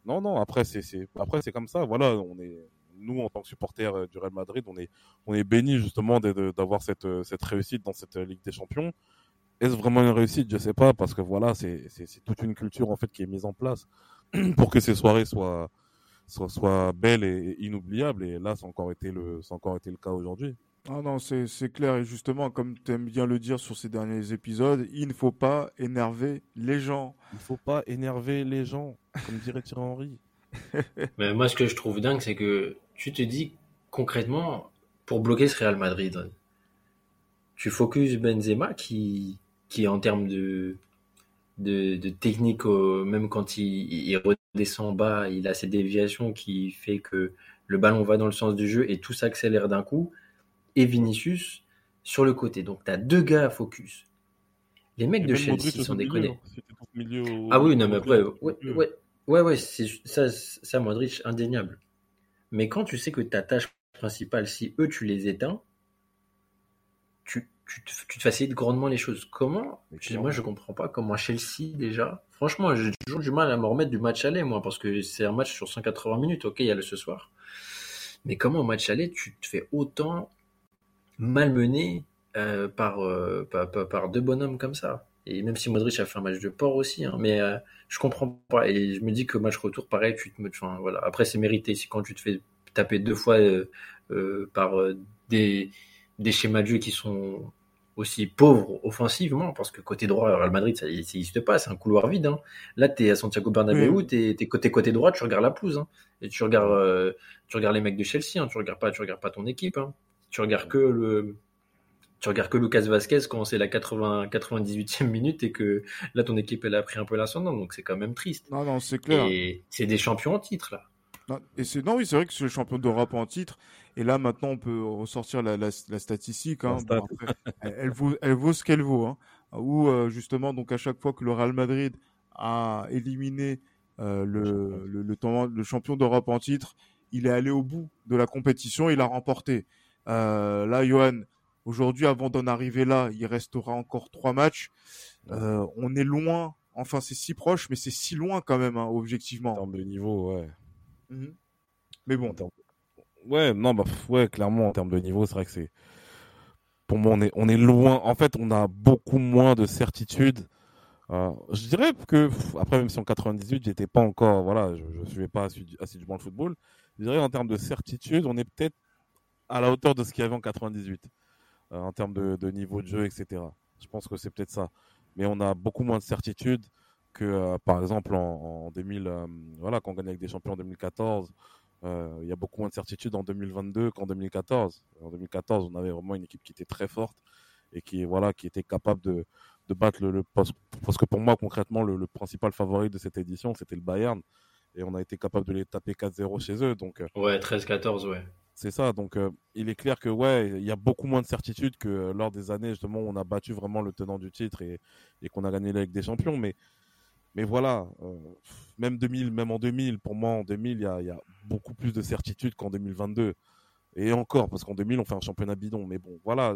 non, non, après, c'est, comme ça. Voilà, on est, nous, en tant que supporters euh, du Real Madrid, on est, on est bénis, justement, d'avoir cette, cette réussite dans cette Ligue des Champions. Est-ce vraiment une réussite? Je sais pas, parce que voilà, c'est, toute une culture, en fait, qui est mise en place pour que ces soirées soient, soient, soient belles et, inoubliables. Et là, ça encore été le, ça a encore été le cas aujourd'hui. Ah non, c'est c'est clair. Et justement, comme tu aimes bien le dire sur ces derniers épisodes, il ne faut pas énerver les gens. Il faut pas énerver les gens, comme dirait Thierry Henry. Mais moi, ce que je trouve dingue, c'est que tu te dis concrètement, pour bloquer ce Real Madrid, tu focuses Benzema qui, qui en termes de, de, de technique, euh, même quand il, il redescend bas, il a ces déviations qui fait que le ballon va dans le sens du jeu et tout s'accélère d'un coup. Et Vinicius sur le côté. Donc, tu as deux gars à focus. Les mecs Et de Chelsea, sont déconnés. au Ah oui, non, mais après, ouais, ouais, ouais, ouais, c'est ça, ça, Modric, indéniable. Mais quand tu sais que ta tâche principale, si eux, tu les éteins, tu, tu, te, tu te facilites grandement les choses. Comment je-. Moi, je comprends pas comment Chelsea, déjà. Franchement, j'ai toujours du mal à me remettre du match aller, moi, parce que c'est un match sur 180 minutes. Ok, il y a le ce soir. Mais comment au match aller, tu te fais autant malmener euh, par, euh, par, par, par deux bonhommes comme ça et même si Modric a fait un match de porc aussi, hein, mais euh, je comprends pas. Et je me dis que match retour, pareil, tu te enfin, voilà. Après, c'est mérité. C'est quand tu te fais taper deux fois par des, des schémas de jeu qui sont aussi pauvres offensivement, parce que côté droit, Real Madrid, ça n'existe pas, c'est un couloir vide. Hein. Là, tu es à Santiago Bernabéu, Oui. tu es, côté, côté droit, tu regardes la pelouse, hein, et tu regardes, euh, tu regardes les mecs de Chelsea, hein, tu regardes pas, tu regardes pas ton équipe. Tu regardes que le, tu regardes que Lucas Vasquez quand c'est la 80, 98e minute et que là ton équipe elle a pris un peu l'ascendant, donc c'est quand même triste. Non, non, c'est clair. Et c'est des champions en titre là. Non, et c'est non, oui, c'est vrai que c'est le champion d'Europe en titre. Et là, maintenant, on peut ressortir la, la, la statistique. Hein. La Bon, après, elle, elle vaut, elle vaut ce qu'elle vaut. Hein. Où euh, justement, donc à chaque fois que le Real Madrid a éliminé euh, le, le, le champion d'Europe en titre, il est allé au bout de la compétition, il a remporté. Euh, là, Johan, aujourd'hui, avant d'en arriver là, il restera encore trois matchs. Euh, on est loin. Enfin, c'est si proche, mais c'est si loin quand même, hein, En objectivement. termes de niveau, ouais. Mhm. Mais bon, En termes- Ouais, non, bah, ouais, clairement, en termes de niveau, c'est vrai que c'est. Pour moi, on est, on est loin. En fait, on a beaucoup moins de certitude. Euh, je dirais que, après, même si en 98, j'étais pas encore, voilà, je ne suivais pas assidû- assidûment le football, je dirais en termes de certitude, on est peut-être à la hauteur de ce qu'il y avait en 98, euh, en termes de, niveau de jeu, etc. Je pense que c'est peut-être ça. Mais on a beaucoup moins de certitude que, euh, par exemple, en, en 2000, euh, voilà, quand on gagne avec des champions en 2014, euh, il y a beaucoup moins de certitude en 2022 qu'en 2014. En 2014, on avait vraiment une équipe qui était très forte et qui, voilà, qui était capable de, de battre le. Parce que pour moi, concrètement, le, le principal favori de cette édition, c'était le Bayern. Et on a été capable de les taper 4-0 chez eux. Donc, Ouais, 13-14, ouais. C'est ça. Donc, euh, il est clair que ouais, il y a beaucoup moins de certitude que lors des années justement où on a battu vraiment le tenant du titre et, et qu'on a gagné la Ligue des Champions. Mais, mais voilà, euh, même 2000, même en 2000, pour moi, en 2000, il y a, y a, beaucoup plus de certitude qu'en 2022. Et encore, parce qu'en 2000, on fait un championnat bidon. Mais bon, voilà.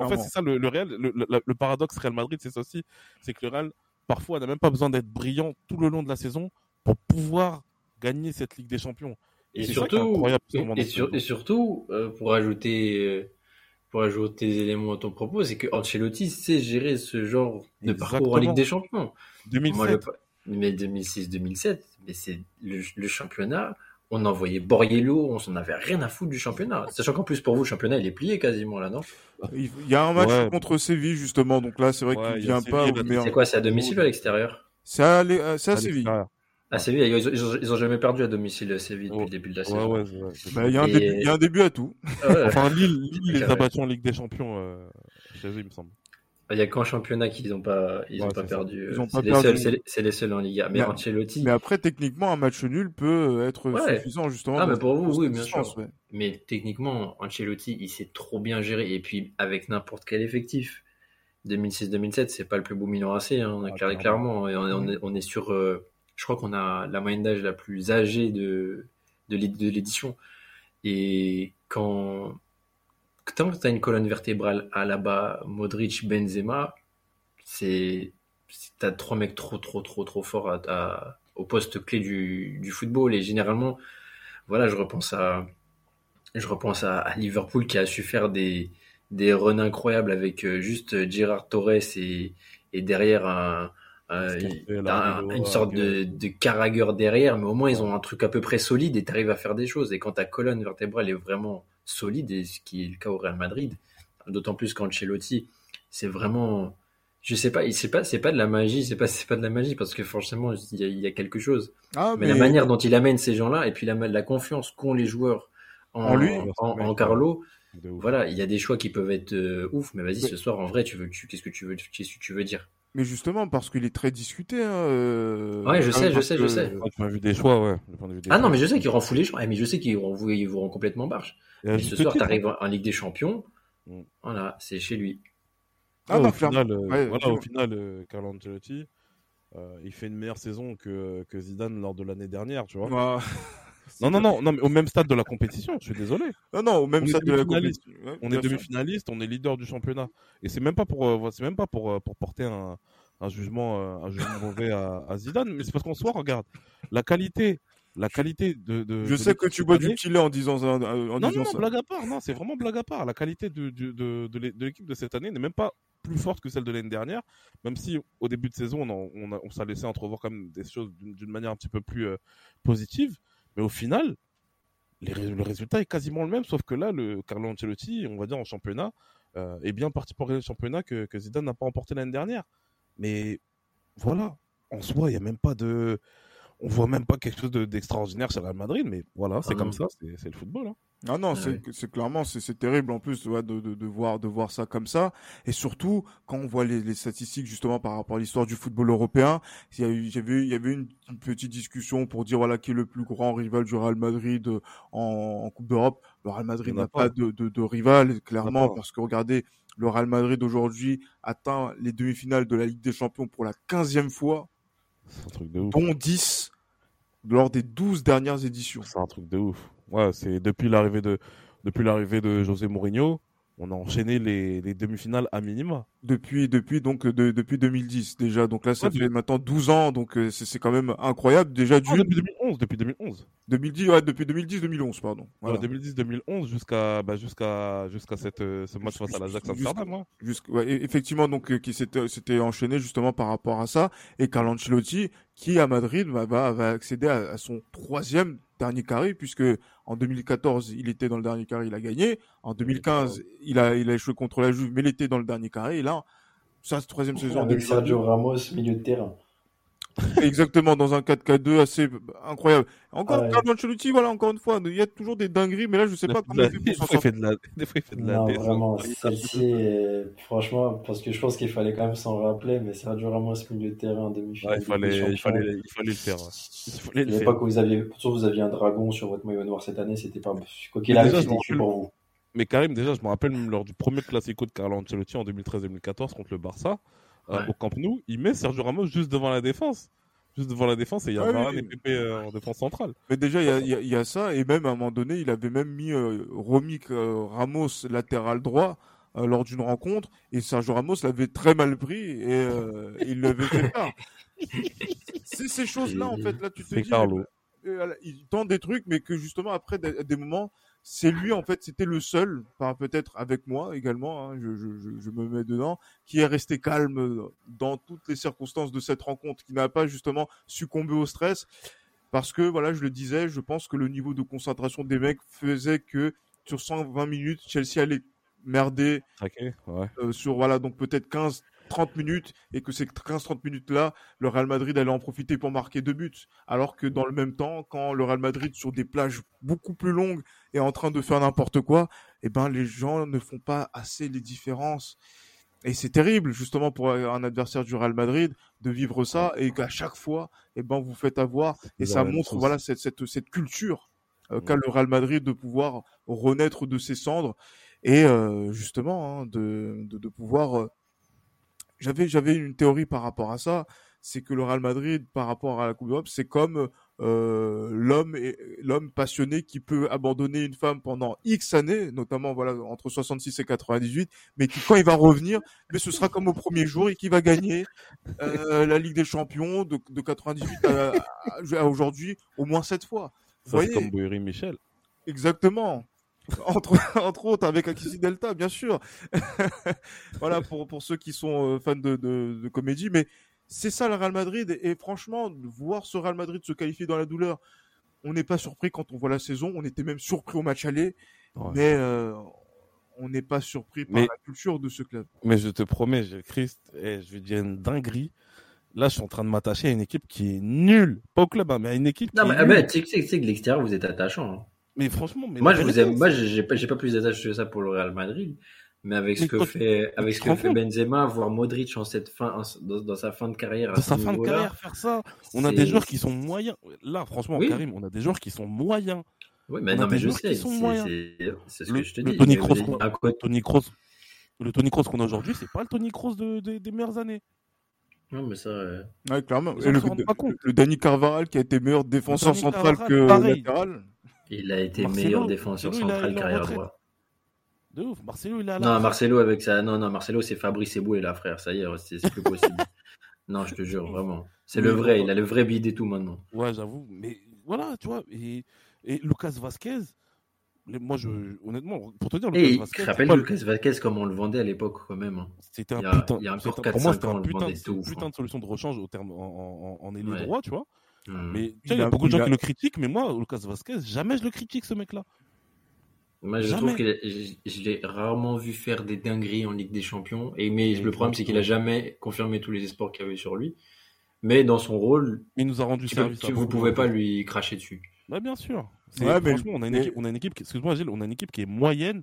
En fait, c'est ça le, le Real, le, le, le, paradoxe Real Madrid, c'est ça aussi. C'est que le Real, parfois, n'a même pas besoin d'être brillant tout le long de la saison pour pouvoir gagner cette Ligue des Champions. Et, surtout, et, sur, et, surtout, euh, pour ajouter, euh, pour ajouter des éléments à ton propos, c'est que Ancelotti sait gérer ce genre de parcours en Ligue des Champions. 2007. mais 2006-2007, mais c'est le, le, championnat. On envoyait Borriello, on s'en avait rien à foutre du championnat. Sachant qu'en plus pour vous, le championnat il est plié quasiment là, non? Il y a un match ouais. contre Séville justement, donc là c'est vrai ouais, qu'il vient pas. C'est quoi, c'est à domicile ou à l'extérieur? C'est à, à, à Séville. Ah, Séville, ils, ils, ils, ont jamais perdu à domicile Séville depuis oh. le début de la saison. Ouais, bah, il, y a un début, il y a un début à tout. enfin, Lille, Lille les a battus en Ligue des Champions euh, chez eux, il me semble. Il n'y a qu'en championnat qu'ils n'ont pas, ils ont pas perdu. C'est les, seuls, les, les seuls en Liga. Mais, mais Ancelotti. Mais après, techniquement, un match nul peut être suffisant, justement. Ah, mais pour vous, oui, bien sûr. Mais techniquement, Ancelotti, il s'est trop bien géré. Et puis, avec n'importe quel effectif. 2006-2007, c'est pas le plus beau Milan AC, hein, on a ah, clairement. Et on, on, est, on est sur, euh, je crois qu'on a la moyenne d'âge la plus âgée de, de l'édition. Et quand, quand tu as une colonne vertébrale à là-bas, Modric, Benzema, c'est t'as trois mecs trop trop trop trop forts à, au poste clé du, football et généralement voilà je repense à je repense à, Liverpool qui a su faire des des runs incroyables avec euh, juste Gérard Torres et, et derrière un, euh, une sorte de, de carragueur derrière, mais au moins ils ont un truc à peu près solide et tu arrives à faire des choses. Et quand ta colonne vertébrale est vraiment solide, et ce qui est le cas au Real Madrid, d'autant plus qu'Ancelotti, c'est vraiment, je sais pas, c'est pas, c'est pas de la magie, c'est pas, c'est pas de la magie parce que forcément il y a, il y a quelque chose. Ah, mais... mais... la manière dont il amène ces gens-là et puis la, la confiance qu'ont les joueurs en, en lui, en, en Carlo. Voilà, il y a des choix qui peuvent être euh, ouf, mais vas-y, ce soir, en vrai, tu veux, tu, qu'est-ce que tu veux, qu'est-ce que tu veux dire? Mais justement, parce qu'il est très discuté. Hein, euh... Ouais, je sais, je sais, je sais. Tu m'as vu des choix, ouais. Des ah non, mais je sais qu'il rend fou les choix. mais je sais qu'il vous, il vous rend complètement barge. Et ce soir, tu arrives en Ligue des Champions. Mm. Voilà, c'est chez lui. Ah, non, au, final, euh, ouais, voilà, au final, euh, Carlo Ancelotti, euh, il fait une meilleure saison que, que Zidane lors de l'année dernière, tu vois. Ah. Non, non, non, non, mais au même stade de la compétition, je suis désolé. Non, non, au même stade de la compétition. Ouais, on est demi-finaliste, on est leader du championnat. Et c'est même pas pour, euh, c'est même pas pour, euh, pour porter un, un jugement, euh, un jugement mauvais à, à, Zidane, mais c'est parce qu'en soi, regarde, la qualité, la qualité de. de je de sais que tu bois du Chile en disant, en non, disant non, ça. blague à part, non, c'est vraiment blague à part. La qualité de, de, l'équipe de cette année n'est même pas plus forte que celle de l'année dernière, même si au début de saison, on, on, on s'est laissé entrevoir quand même des choses d'une manière un petit peu plus euh, positive, mais au final, les, le résultat est quasiment le même, sauf que là, le Carlo Ancelotti, on va dire en championnat, euh, est bien parti pour gagner le championnat que, que Zidane n'a pas emporté l'année dernière. Mais voilà, en soi, il n'y a même pas de. On voit même pas quelque chose d'extraordinaire chez Real Madrid, mais voilà, c'est ah comme ça, c'est le football. Hein. Ah non, c'est c'est clairement c'est terrible en plus ouais, de, de, de, voir de voir ça comme ça et surtout quand on voit les, les statistiques justement par rapport à l'histoire du football européen, il y a eu j'avais il y avait une, une, petite discussion pour dire voilà qui est le plus grand rival du Real Madrid en, en Coupe d'Europe. Le Real Madrid n'a pas, pas de, de, de, rival clairement parce que regardez le Real Madrid aujourd'hui atteint les demi-finales de la Ligue des Champions pour la quinzième fois, dont 10 lors des 12 dernières éditions. C'est un truc de ouf. Ouais, c'est depuis l'arrivée de depuis l'arrivée de José Mourinho, on a enchaîné les, les demi-finales à minima. Depuis depuis donc de, depuis 2010 déjà. Donc là ça ouais, fait depuis... maintenant 12 ans donc euh, c'est quand même incroyable déjà du... depuis 2011 depuis 2011. 2010 ouais, depuis 2010 2011 pardon. Voilà. Ouais, 2010 2011 jusqu'à bah, jusqu'à jusqu'à cette euh, ce match face à l'Ajax Amsterdam. Jusqu', ouais, effectivement donc euh, qui s'était enchaîné justement par rapport à ça et Carlo Ancelotti qui à Madrid va va, va accéder à, à son troisième dernier carré puisque en 2014 il était dans le dernier carré il a gagné. En 2015 il a il a échoué contre la Juve mais il était dans le dernier carré et là sa troisième saison. avec Sergio Ramos milieu de terrain Exactement, dans un 4K2 assez incroyable. Encore, Ouais. Carlo Ancelotti, voilà, encore une fois, il y a toujours des dingueries, mais là, je sais pas comment il fait Des fois, il fait de la, des fois, il fait de la Non, vraiment, celle-ci, euh, franchement, parce que je pense qu'il fallait quand même s'en rappeler, mais Sergio Ramos, milieu de terrain en Ouais, demi-finale. il fallait, il fallait, il fallait le faire. ouais. Il fallait le faire. l'époque où vous aviez, surtout vous aviez un dragon sur votre maillot noir cette année, c'était pas, quoi qu'il arrive, c'était pour vous. Mais Karim, déjà, je me rappelle même lors du premier Classico de Carlo Ancelotti en 2013-2014 contre le Barça, euh, Ouais. au Camp Nou, il met Sergio Ramos juste devant la défense. Juste devant la défense et il y a Ah Varane oui. et euh, en défense centrale. Mais déjà, il y a, y y ça, et même à un moment donné, il avait même mis euh, Romy euh, Ramos latéral droit euh, lors d'une rencontre, et Sergio Ramos l'avait très mal pris, et euh, il l'avait fait part. C'est ces choses-là, en fait, là, tu te dis, Carlo. il tente des trucs, mais que justement, après, à des moments, c'est lui, en fait, c'était le seul, peut-être avec moi également, hein, je, je, je, je me mets dedans, qui est resté calme dans toutes les circonstances de cette rencontre, qui n'a pas justement succombé au stress. Parce que, voilà, je le disais, je pense que le niveau de concentration des mecs faisait que sur 120 minutes, Chelsea allait merder ouais. euh, sur, voilà, donc peut-être 15, 30 minutes, et que ces 15, 30 minutes-là, le Real Madrid allait en profiter pour marquer deux buts. Alors que dans le même temps, quand le Real Madrid, sur des plages beaucoup plus longues, est en train de faire n'importe quoi, eh ben, les gens ne font pas assez les différences. Et c'est terrible, justement, pour un adversaire du Real Madrid, de vivre ça, et qu'à chaque fois, eh ben, vous faites avoir, et ça montre, voilà, cette, cette, cette culture euh, Mm. qu'a le Real Madrid de pouvoir renaître de ses cendres, et euh, justement, hein, de, de, de pouvoir euh, j'avais j'avais une théorie par rapport à ça, c'est que le Real Madrid par rapport à la Coupe d'Europe, c'est comme euh, l'homme et l'homme passionné qui peut abandonner une femme pendant X années, notamment voilà entre 66 et 98, mais qui quand il va revenir, mais ce sera comme au premier jour et qui va gagner euh, la Ligue des Champions de, de 98 à, à- aujourd'hui au moins sept fois. Vous Ça, c'est voyez comme Boeri Michel. Exactement. Entre, entre autres avec Akisi Delta, bien sûr. voilà, pour, pour ceux qui sont euh, fans de, de, de comédie. Mais c'est ça le Real Madrid. Et, et franchement, voir ce Real Madrid se qualifier dans la douleur, on n'est pas surpris quand on voit la saison. On était même surpris au match aller. Ouais. Mais euh, on n'est pas surpris par Mais- la culture de ce club. Mais je te promets, je, Christ, eh, je vais dire une dinguerie. Là, je suis en train de m'attacher à une équipe qui est nulle. Pas au club, hein, mais à une équipe Non, qui mais, est nulle. mais tu sais, tu sais que de l'extérieur, vous êtes attachant. hein. Mais franchement, mais Moi, je vous aime. Moi, j'ai pas, j'ai pas plus d'attache que ça pour le Real Madrid. Mais avec ce Mais que fait, avec ce que fait Benzema, voir Modric en cette fin, en- dans, dans sa fin de carrière, Dans sa fin de carrière, faire ça. On a des joueurs qui sont moyens. Là, franchement, Oui. Karim, on a des joueurs qui sont moyens. Oui, mais On non, mais je sais. c'est- moyens. C'est c'est ce Le- que je te le dis. Tony Mais Kroos Tony Kroos, le Tony Kroos qu'on a aujourd'hui, c'est pas le Tony Kroos de, de- des meilleures années. Non, mais ça. euh, Ouais, clairement. Et le, le Danny Carvaral qui a été meilleur défenseur central que pareil. latéral. Il a été Marcelo- meilleur défenseur Marcelo, a- central carrière droit. De ouf. Marcelo, il la Non. Marcelo avec ça. Non, non, Marcelo, c'est Fabrice Eboué, là, frère. Ça y est, c'est plus possible. non, je te jure, vraiment. C'est le vrai. Il a le vrai billet et tout maintenant. Ouais, j'avoue. Mais voilà, tu vois. Et, et Lucas Vasquez, moi, je, honnêtement, pour te dire, Lucas Et tu Vasquez, te rappelles c'est pas- Lucas Vasquez, comment on le vendait à l'époque, quand même. hein. c'était un il y a- putain, il y a encore c'était- pour moi, 4-5 c'était ans, un on le putain, vendait de- ouf, putain hein. de solution de rechange au terme, en, en, en, en ailier Ouais. droit, tu vois. Hmm. Mais tu Il sais, il y a- a beaucoup de gens a- qui le critiquent, mais moi, Lucas Vasquez, jamais je le critique, ce mec-là. Moi, je Jamais. trouve que je, je l'ai rarement vu faire des dingueries en Ligue des Champions. Et, mais le problème, c'est qu'il a jamais confirmé tous les espoirs qu'il y avait sur lui. Mais dans son rôle, Il nous a rendu tu peux- service. tu- à vous beaucoup, pouvez pas lui cracher dessus. Bah, bien sûr. C'est- Ouais, mais- franchement, on a une mais- équipe, on a une équipe qui- excuse-moi, Gilles, on a une équipe qui est moyenne,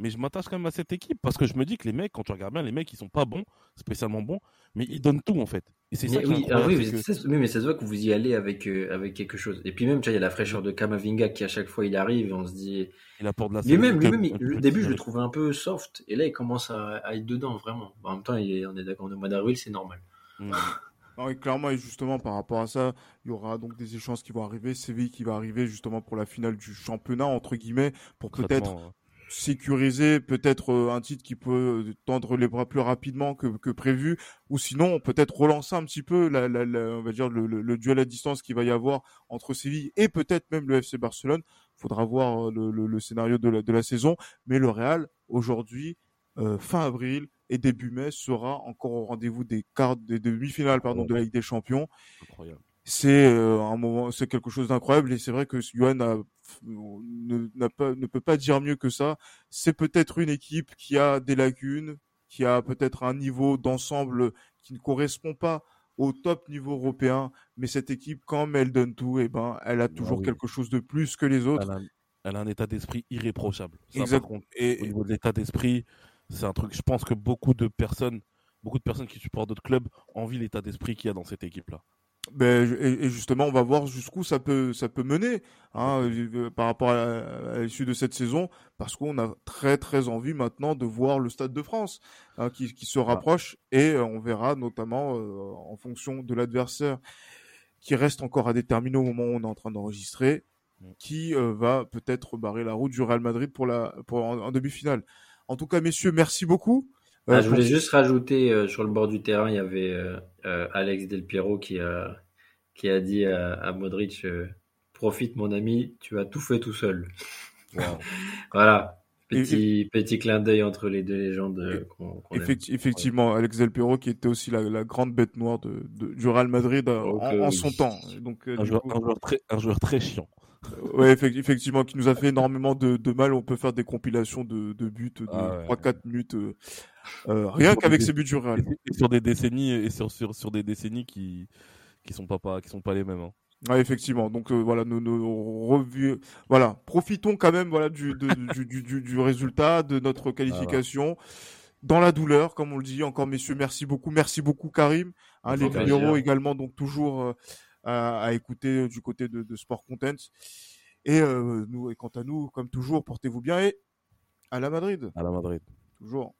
mais je m'attache quand même à cette équipe parce que je me dis que les mecs, quand tu regardes bien, les mecs, ils sont pas bons, spécialement bons, mais ils donnent tout, en fait. Et c'est ça Mais qui est oui, ah oui, c'est mais que- ça- oui, mais ça se voit que vous y allez avec, euh, avec quelque chose. Et puis même, tu vois, il y a la fraîcheur de Kamavinga qui, à chaque fois, il arrive et on se dit. il apporte de la Lui-même, il- un peu le début, je le trouvais un peu soft. Et là, il commence à, à être dedans, vraiment. En même temps, il est, on est d'accord, on est au mois d'avril, c'est normal. Mm. Non, et clairement, et justement, par rapport à ça, il y aura donc des échanges qui vont arriver. Séville qui va arriver justement pour la finale du championnat, entre guillemets, pour peut-être sécuriser peut-être euh, un titre qui peut euh, tendre les bras plus rapidement que, que prévu, ou sinon peut-être relancer un petit peu la, la, la- on va dire le, le- le duel à distance qu'il va y avoir entre Séville et peut-être même le FC Barcelone. Faudra voir euh, le, le- le scénario de la, de la saison, mais le Real aujourd'hui, euh, fin avril et début mai, sera encore au rendez-vous des quarts, des demi-finales pardon de la Ligue des Champions incroyable. C'est euh, un moment, c'est quelque chose d'incroyable et c'est vrai que a- ne, n'a pas, ne peut pas dire mieux que ça. C'est peut-être une équipe qui a des lacunes, qui a peut-être un niveau d'ensemble qui ne correspond pas au top niveau européen, mais cette équipe, quand elle donne tout, et eh ben, elle a toujours oui. quelque chose de plus que les autres. Elle a, elle a un état d'esprit irréprochable. Ça, Exact. par contre, Et au niveau de l'état d'esprit, c'est un truc. Je pense que beaucoup de personnes, beaucoup de personnes qui supportent d'autres clubs envient l'état d'esprit qu'il y a dans cette équipe-là. Ben, et, et justement, on va voir jusqu'où ça peut, ça peut mener hein, euh, par rapport à, à l'issue de cette saison, parce qu'on a très très envie maintenant de voir le Stade de France hein, qui, qui se rapproche, et euh, on verra notamment euh, en fonction de l'adversaire qui reste encore à déterminer au moment où on est en train d'enregistrer, Mm. qui euh, va peut-être barrer la route du Real Madrid pour la pour en, en demi-finale. En tout cas, messieurs, merci beaucoup. Ah, je voulais juste rajouter euh, sur le bord du terrain, il y avait euh, euh, Alex Del Piero qui a, qui a dit à, à Modric euh, Profite, mon ami, tu as tout fait tout seul. Voilà, Et- petit, petit clin d'œil entre les deux légendes. Effecti- effectivement, Alex Del Piero qui était aussi la, la grande bête noire de, de- du Real Madrid Donc, en, euh, en oui. son temps. Donc, Un du joueur, coup, un joueur très, un joueur très chiant. Ouais, effect- effectivement, qui nous a fait énormément de, de mal. On peut faire des compilations de, de buts de Ah ouais. 3-4 minutes, euh, euh, rien qu'avec ces buts du Real. Et sur des décennies et sur, sur, sur des décennies qui, qui sont pas, pas, qui sont pas les mêmes. hein. Ouais, effectivement. Donc euh, voilà, nous, nous revu- voilà, profitons quand même voilà du, de- du, du, du, du résultat de notre qualification. Dans la douleur, comme on le dit, encore messieurs, merci beaucoup, merci beaucoup Karim, hein, les numéros également, donc toujours euh, à, à écouter euh, du côté de, de Sport Content. Et euh, nous, et quant à nous, comme toujours, portez-vous bien et à la Madrid, À la Madrid. toujours.